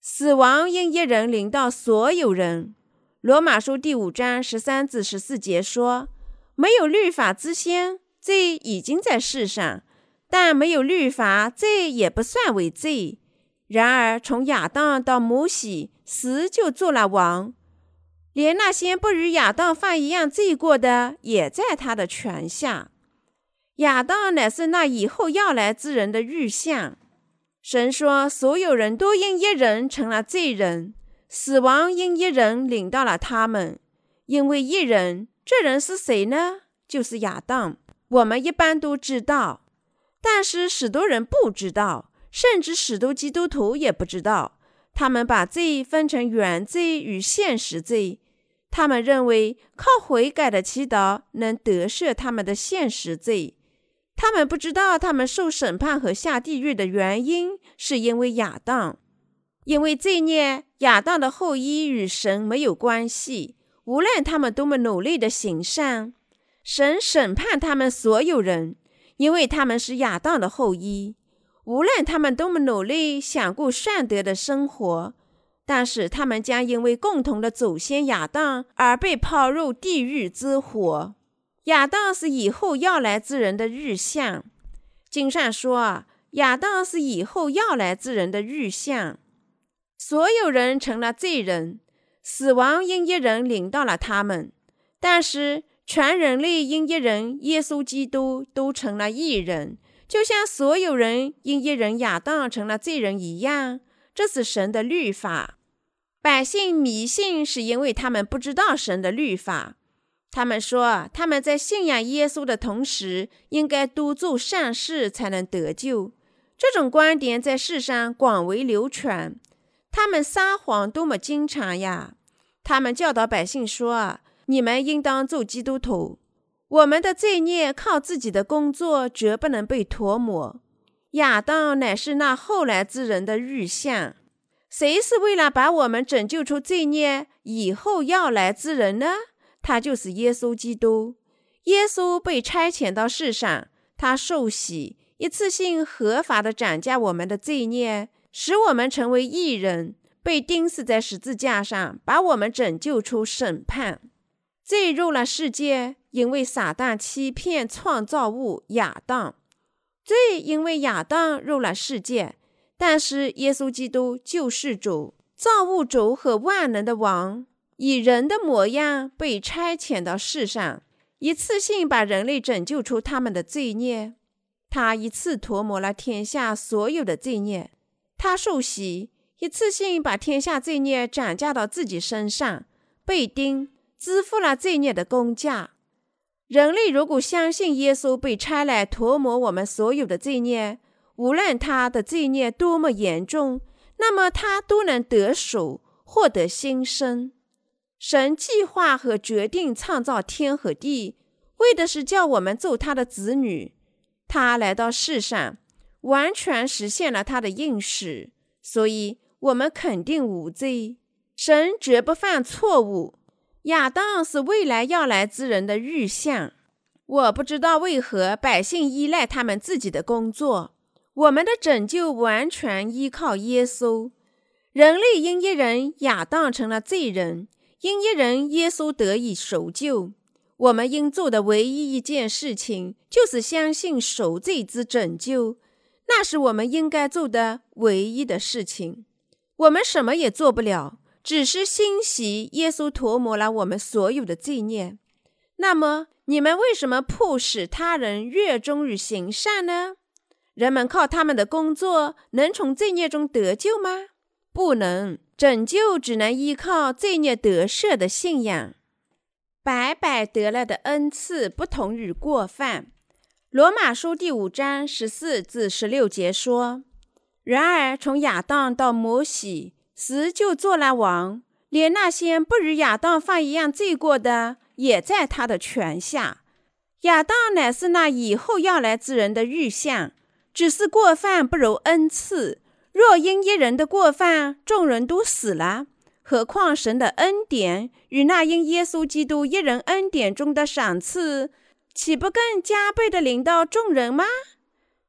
死亡因一人临到所有人。罗马书第五章十三至十四节说：“没有律法之先，罪已经在世上；但没有律法，罪也不算为罪。”然而，从亚当到摩西，死就做了王，连那些不与亚当犯一样罪过的，也在他的权下。亚当乃是那以后要来之人的预像。神说，所有人都因一人成了罪人，死亡因一人领到了他们，因为一人，这人是谁呢？就是亚当。我们一般都知道，但是许多人不知道。甚至许多基督徒也不知道，他们把罪分成原罪与现实罪。他们认为靠悔改的祈祷能得赦他们的现实罪。他们不知道，他们受审判和下地狱的原因是因为亚当，因为罪孽，亚当的后裔与神没有关系。无论他们多么努力的行善，神审判他们所有人，因为他们是亚当的后裔。无论他们多么努力想过善德的生活，但是他们将因为共同的祖先亚当而被抛入地狱之火。亚当是以后要来之人的预像。经上说，亚当是以后要来之人的预像。所有人成了罪人，死亡因一人领到了他们，但是全人类因一人耶稣基督都成了义人。就像所有人因一人亚当成了罪人一样，这是神的律法。百姓迷信是因为他们不知道神的律法。他们说他们在信仰耶稣的同时，应该多做善事才能得救。这种观点在世上广为流传。他们撒谎多么经常呀！他们教导百姓说：“你们应当做基督徒。”我们的罪孽靠自己的工作绝不能被涂抹。亚当乃是那后来之人的预像。谁是为了把我们拯救出罪孽以后要来之人呢？他就是耶稣基督。耶稣被差遣到世上，他受洗，一次性合法的斩价我们的罪孽，使我们成为义人，被钉死在十字架上，把我们拯救出审判。罪入了世界，因为撒旦欺骗创造物亚当；罪因为亚当入了世界，但是耶稣基督救世主、造物主和万能的王，以人的模样被差遣到世上。一次性把人类拯救出他们的罪孽，他一次涂抹了天下所有的罪孽。他受洗，一次性把天下罪孽转嫁到自己身上，被钉，支付了罪孽的工价。人类如果相信耶稣被差来涂抹我们所有的罪孽，无论他的罪孽多么严重，那么他都能得手，获得新生。神计划和决定创造天和地，为的是叫我们做他的子女。他来到世上，完全实现了他的应许，所以我们肯定无罪。神绝不犯错误。亚当是未来要来之人的预像。我不知道为何百姓依赖他们自己的工作，我们的拯救完全依靠耶稣。人类因一人亚当成了罪人。因一人耶稣得以赎救，我们应做的唯一一件事情，就是相信赎罪之拯救。那是我们应该做的唯一的事情。我们什么也做不了，只是欣喜耶稣涂抹了我们所有的罪孽。那么，你们为什么迫使他人热衷于行善呢？人们靠他们的工作能从罪孽中得救吗？不能。拯救只能依靠罪孽得赦的信仰，白白得来的恩赐不同于过犯。罗马书第五章十四至十六节说：“然而从亚当到摩西，死就做了王，连那些不与亚当犯一样罪过的，也在他的权下。亚当乃是那以后要来之人的预像，只是过犯不如恩赐。”若因一人的过犯，众人都死了，何况神的恩典与那因耶稣基督一人恩典中的赏赐，岂不更加倍地临到众人吗？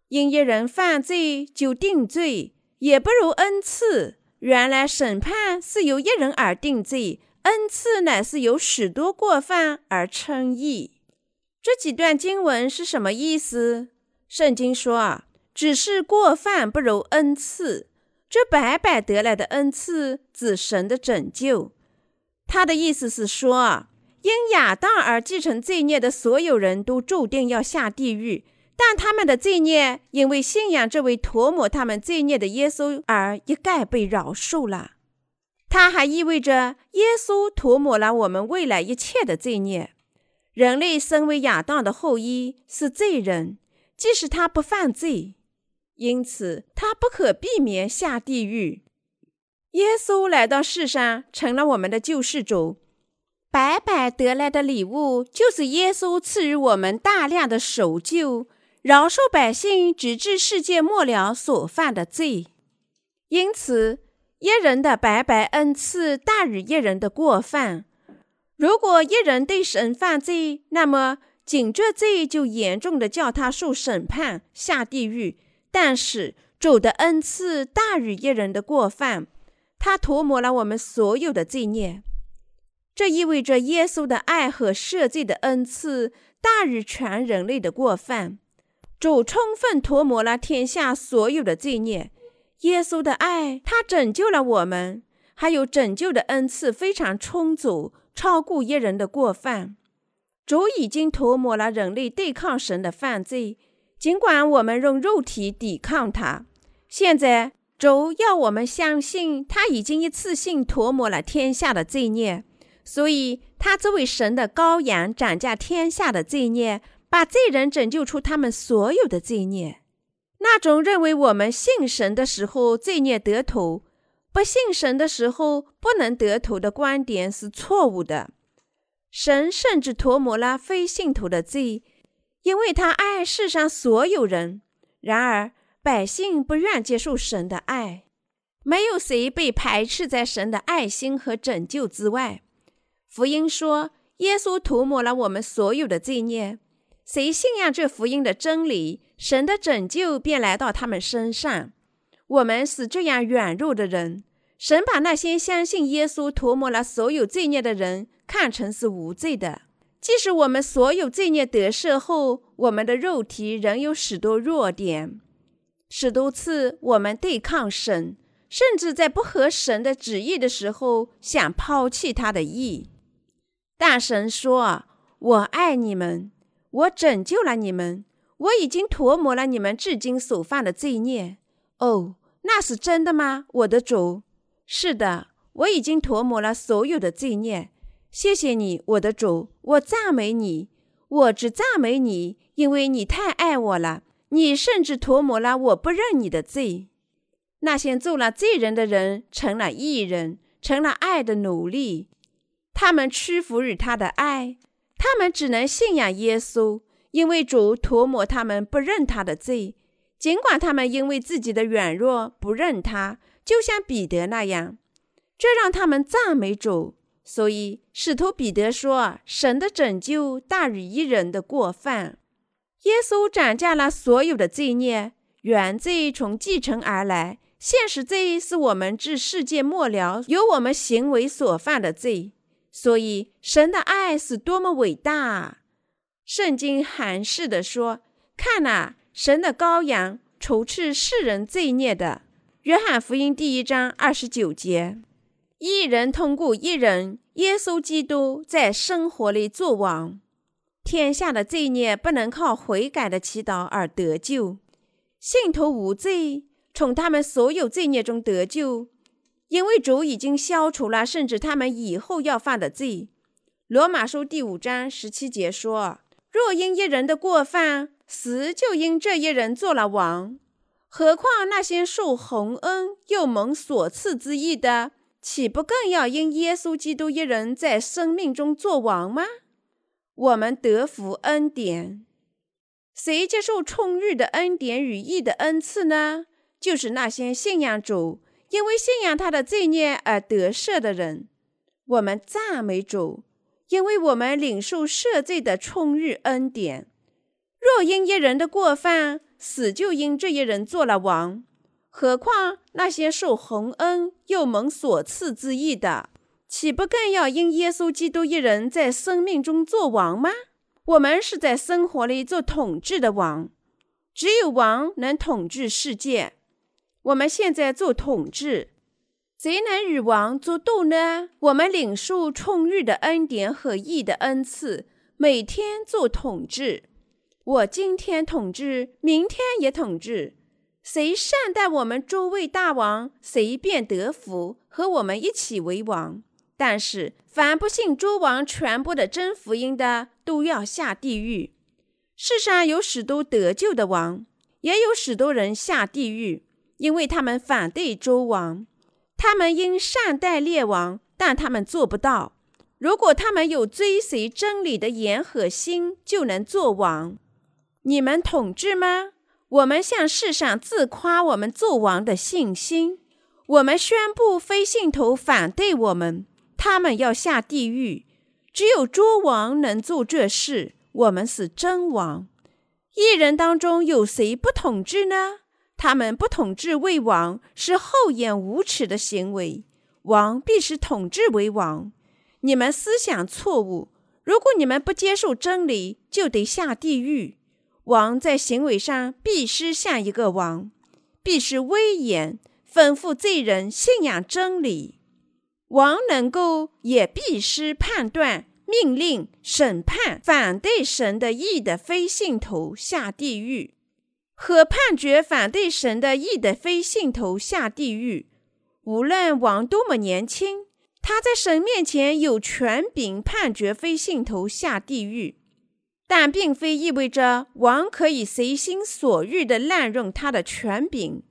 因一人犯罪就定罪，也不如恩赐。原来审判是由一人而定罪，恩赐乃是由许多过犯而称义。这几段经文是什么意思？圣经说啊。只是过犯不如恩赐，这白白得来的恩赐指神的拯救。他的意思是说，因亚当而继承罪孽的所有人都注定要下地狱，但他们的罪孽因为信仰这位涂抹他们罪孽的耶稣而一概被饶恕了。它还意味着耶稣涂抹了我们未来一切的罪孽。人类身为亚当的后裔，是罪人，即使他不犯罪。因此，他不可避免下地狱。耶稣来到世上，成了我们的救世主。白白得来的礼物，就是耶稣赐予我们大量的守旧，饶恕百姓直至世界末了所犯的罪。因此，一人的白白恩赐大于一人的过犯。如果一人对神犯罪，那么仅这罪就严重的叫他受审判，下地狱。但是主的恩赐大于一人的过犯，他涂抹了我们所有的罪孽。这意味着耶稣的爱和赦罪的恩赐大于全人类的过犯。主充分涂抹了天下所有的罪孽。耶稣的爱，他拯救了我们，还有拯救的恩赐非常充足，超过一人的过犯。主已经涂抹了人类对抗神的犯罪。尽管我们用肉体抵抗他，现在主要我们相信他已经一次性涂抹了天下的罪孽，所以他作为神的羔羊斩价天下的罪孽，把罪人拯救出他们所有的罪孽。那种认为我们信神的时候罪孽得头，不信神的时候不能得头的观点是错误的。神甚至涂抹了非信徒的罪。因为他爱世上所有人，然而百姓不愿接受神的爱。没有谁被排斥在神的爱心和拯救之外。福音说，耶稣涂抹了我们所有的罪孽。谁信仰这福音的真理，神的拯救便来到他们身上。我们是这样软弱的人，神把那些相信耶稣涂抹了所有罪孽的人看成是无罪的。即使我们所有罪孽得赦后，我们的肉体仍有许多弱点，许多次我们对抗神，甚至在不合神的旨意的时候想抛弃他的意。但神说：“我爱你们。”我拯救了你们，我已经涂抹了你们至今所犯的罪孽。哦，那是真的吗，我的主？是的，我已经涂抹了所有的罪孽。谢谢你，我的主，我赞美你。我只赞美你，因为你太爱我了。你甚至涂抹了我不认你的罪。那些做了罪人的人成了义人，成了爱的奴隶。他们屈服于他的爱。他们只能信仰耶稣，因为主涂抹他们不认他的罪。尽管他们因为自己的软弱不认他，就像彼得那样，这让他们赞美主。所以使徒彼得说：“神的拯救大于一人的过犯。”耶稣斩价了所有的罪孽，原罪从继承而来，现实罪是我们至世界末了由我们行为所犯的罪。所以，神的爱是多么伟大啊！圣经含蓄地说：“看哪，神的羔羊，除去世人罪孽的。”约翰福音第一章二十九节。一人通过一人，耶稣基督在生活里作王。天下的罪孽不能靠悔改的祈祷而得救，信徒无罪，从他们所有罪孽中得救。因为主已经消除了，甚至他们以后要犯的罪。罗马书第五章十七节说：“若因一人的过犯，死就因这一人做了王，何况那些受洪恩又蒙所赐之意的，岂不更要因耶稣基督一人在生命中做王吗？”我们得福恩典，谁接受充裕的恩典与义的恩赐呢？就是那些信仰主。因为信仰他的罪孽而得赦的人，我们赞美主，因为我们领受赦罪的充裕恩典。若因一人的过犯，死就因这一人做了王，何况那些受洪恩又蒙所赐之意的，岂不更要因耶稣基督一人在生命中做王吗？我们是在生活里做统治的王，只有王能统治世界。我们现在做统治，谁能与王作斗呢？我们领受充裕的恩典和义的恩赐，每天做统治。我今天统治，明天也统治。谁善待我们诸位大王，谁便得福，和我们一起为王。但是，凡不信诸王传播的真福音的，都要下地狱。世上有许多得救的王，也有许多人下地狱。因为他们反对周王，他们应善待列王，但他们做不到。如果他们有追随真理的眼和心，就能做王。你们统治吗？我们向世上自夸我们做王的信心。我们宣布非信徒反对我们，他们要下地狱。只有诸王能做这事。我们是真王。一人当中有谁不统治呢？他们不统治为王，是厚颜无耻的行为。王必须统治为王。你们思想错误。如果你们不接受真理，就得下地狱。王在行为上必须像一个王，必须威严，吩咐罪人信仰真理。王能够，也必须判断、命令、审判反对神的意的非信徒下地狱。和判决反对神的义的非信徒下地狱。无论王多么年轻，他在神面前有权柄判决非信徒下地狱，但并非意味着王可以随心所欲地滥用他的权柄。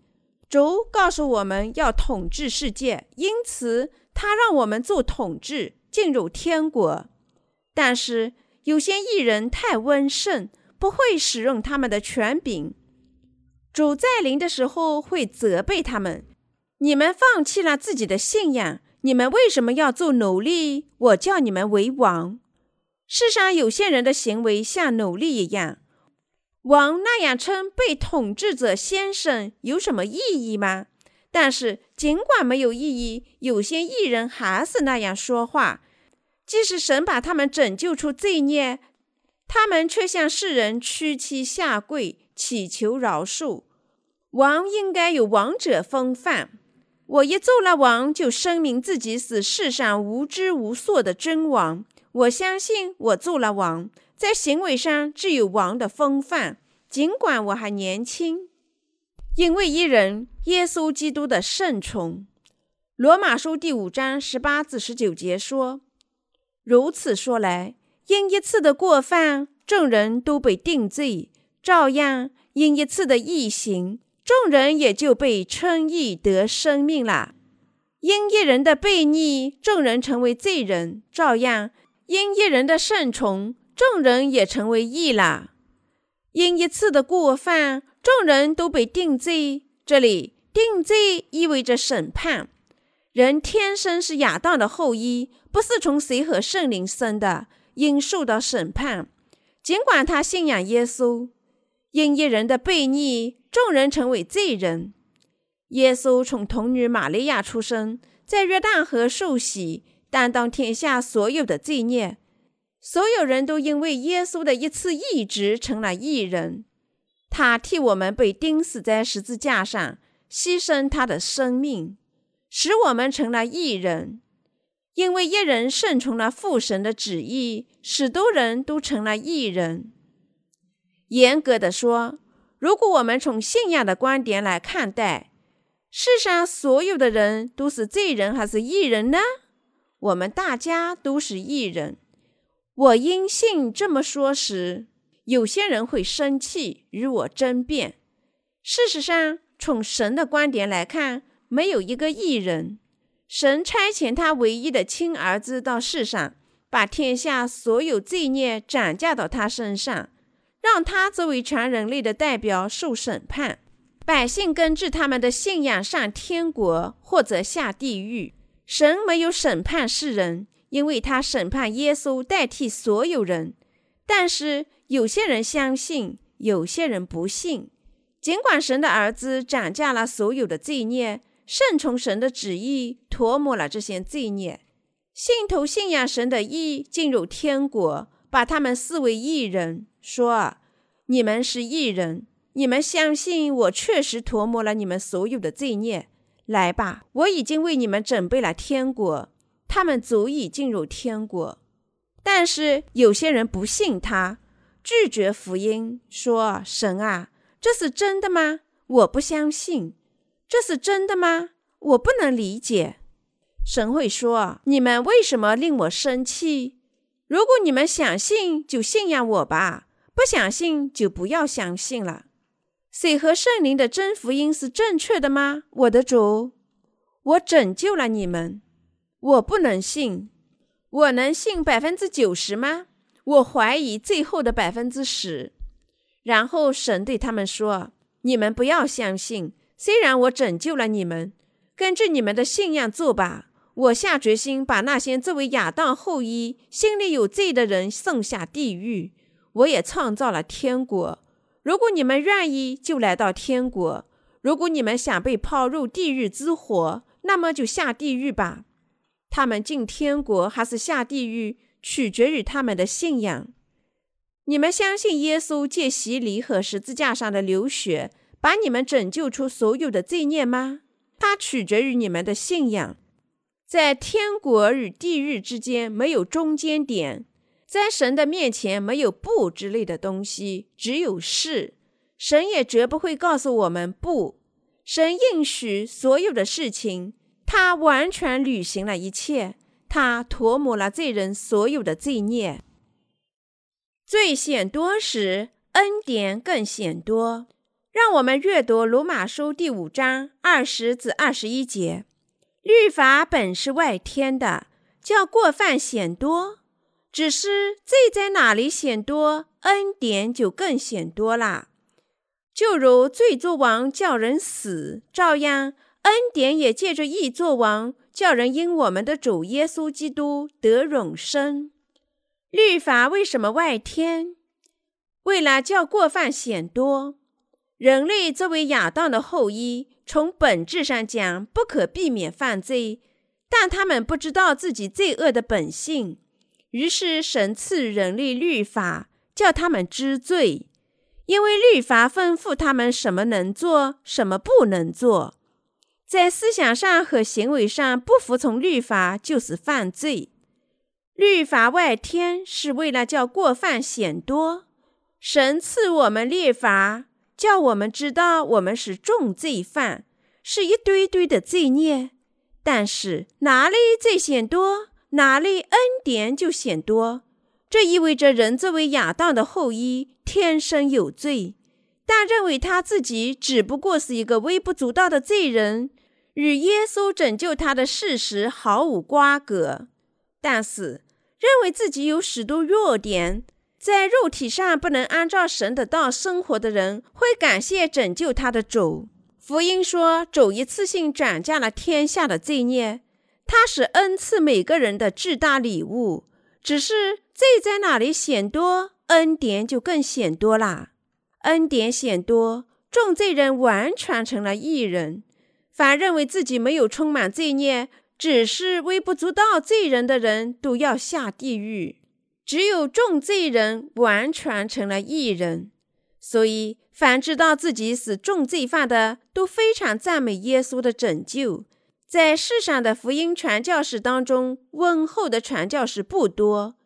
主告诉我们要统治世界，因此他让我们做统治，进入天国。但是有些义人太温顺，不会使用他们的权柄。主在临的时候会责备他们：“你们放弃了自己的信仰，你们为什么要做奴隶？我叫你们为王。世上有些人的行为像奴隶一样，王那样称被统治者先生有什么意义吗？但是尽管没有意义，有些艺人还是那样说话。即使神把他们拯救出罪孽，他们却向世人屈膝下跪，祈求饶恕。王应该有王者风范。我一做了王，就声明自己是世上无知无数的真王。我相信我做了王，在行为上只有王的风范，尽管我还年轻。因为一人耶稣基督的圣宠。罗马书第五章十八至十九节说。如此说来，因一次的过犯，众人都被定罪；照样，因一次的异行，众人也就被称义得生命了。因一人的悖逆，众人成为罪人；照样，因一人的圣宠，众人也成为义了。因一次的过犯，众人都被定罪。这里“定罪”意味着审判。人天生是亚当的后裔，不是从谁和圣灵生的，应受到审判。尽管他信仰耶稣，因一人的悖逆，众人成为罪人。耶稣从童女玛利亚出生，在约旦河受洗，担当天下所有的罪孽。所有人都因为耶稣的一次义职成了义人。他替我们被钉死在十字架上，牺牲他的生命。使我们成了义人，因为一人顺从了父神的旨意，使多人都成了义人。严格的说，如果我们从信仰的观点来看待，世上所有的人都是罪人还是义人呢？我们大家都是义人。我因信这么说时，有些人会生气，与我争辩。事实上，从神的观点来看，没有一个义人，神差遣他唯一的亲儿子到世上，把天下所有罪孽转嫁到他身上，让他作为全人类的代表受审判。百姓根据他们的信仰上天国或者下地狱。神没有审判世人，因为他审判耶稣代替所有人。但是有些人相信，有些人不信。尽管神的儿子转嫁了所有的罪孽。顺从神的旨意，涂抹了这些罪孽。信徒信仰神的意，进入天国，把他们视为异人。说：“你们是异人，你们相信我确实涂抹了你们所有的罪孽。来吧，我已经为你们准备了天国。他们足以进入天国。但是有些人不信他，拒绝福音，说：‘神啊，这是真的吗？我不相信。’”这是真的吗？我不能理解。神会说：“你们为什么令我生气？如果你们想信，就信仰我吧；不想信，就不要相信了。”水和圣灵的真福音是正确的吗？我的主，我拯救了你们，我不能信。我能信百分之九十吗？我怀疑最后的百分之十。然后神对他们说：“你们不要相信。”虽然我拯救了你们，根据你们的信仰做吧。我下决心把那些作为亚当后裔、心里有罪的人送下地狱。我也创造了天国。如果你们愿意，就来到天国；如果你们想被抛入地狱之火，那么就下地狱吧。他们进天国还是下地狱，取决于他们的信仰。你们相信耶稣借洗礼和十字架上的流血，把你们拯救出所有的罪孽吗？它取决于你们的信仰。在天国与地狱之间没有中间点，在神的面前没有不之类的东西，只有是。神也绝不会告诉我们不。神应许所有的事情，他完全履行了一切，他涂抹了罪人所有的罪孽。罪显多时，恩典更显多。让我们阅读罗马书第五章二十至二十一节。律法本是外天的，叫过犯显多；只是罪在哪里显多，恩典就更显多啦。就如罪作王叫人死，照样恩典也借着义作王，叫人因我们的主耶稣基督得永生。律法为什么外天？为了叫过犯显多。人类作为亚当的后裔，从本质上讲不可避免犯罪，但他们不知道自己罪恶的本性，于是神赐人类律法，叫他们知罪。因为律法吩咐他们什么能做，什么不能做，在思想上和行为上不服从律法就是犯罪。律法外天是为了叫过犯显多。神赐我们律法，叫我们知道我们是重罪犯，是一堆堆的罪孽。但是哪里罪显多，哪里恩典就显多。这意味着人作为亚当的后裔，天生有罪，但认为他自己只不过是一个微不足道的罪人，与耶稣拯救他的事实毫无瓜葛。但是认为自己有许多弱点，在肉体上不能按照神的道生活的人，会感谢拯救他的主。福音说，主一次性转嫁了天下的罪孽，他是恩赐每个人的至大礼物。只是罪在哪里显多，恩典就更显多啦。恩典显多，重罪人完全成了义人。凡认为自己没有充满罪孽，只是微不足道罪人的人，都要下地狱。只有重罪人完全成了义人。所以，凡知道自己是重罪犯的，都非常赞美耶稣的拯救。在世上的福音传教士当中，温厚的传教士不多。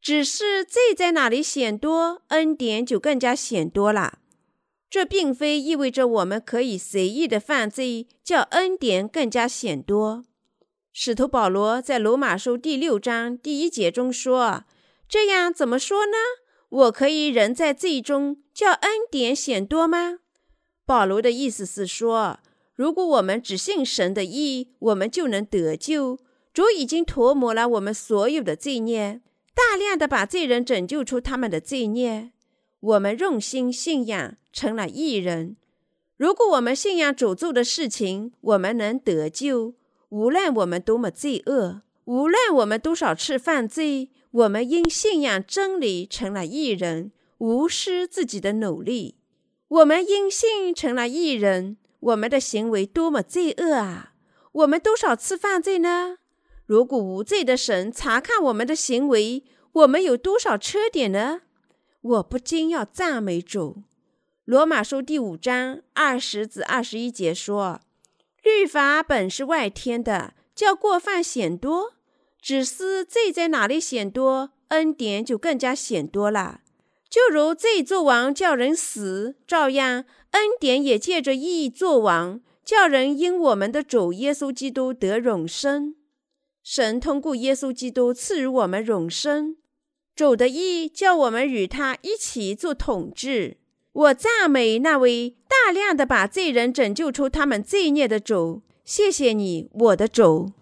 只是罪在哪里显多，恩典就更加显多了。这并非意味着我们可以随意的犯罪，叫恩典更加显多。使徒保罗在罗马书第六章第一节中说：“这样怎么说呢？我可以人在罪中，叫恩典显多吗？”保罗的意思是说。如果我们只信神的义，我们就能得救。主已经涂抹了我们所有的罪孽，大量的把罪人拯救出他们的罪孽。我们用心信仰，成了义人。如果我们信仰主做的事情，我们能得救。无论我们多么罪恶，无论我们多少次犯罪，我们因信仰真理成了义人，无视自己的努力。我们因信成了义人。我们的行为多么罪恶啊！我们多少次犯罪呢？如果无罪的神查看我们的行为，我们有多少缺点呢？我不禁要赞美主。罗马书第五章二十至二十一节说：“律法本是外添的，叫过犯显多；只是罪在哪里显多，恩典就更加显多了。就如罪作王，叫人死，照样。”恩典也借着义作王，叫人因我们的主耶稣基督得永生。神通过耶稣基督赐予我们永生，主的义叫我们与他一起做统治。我赞美那位大量的把罪人拯救出他们罪孽的主。谢谢你，我的主。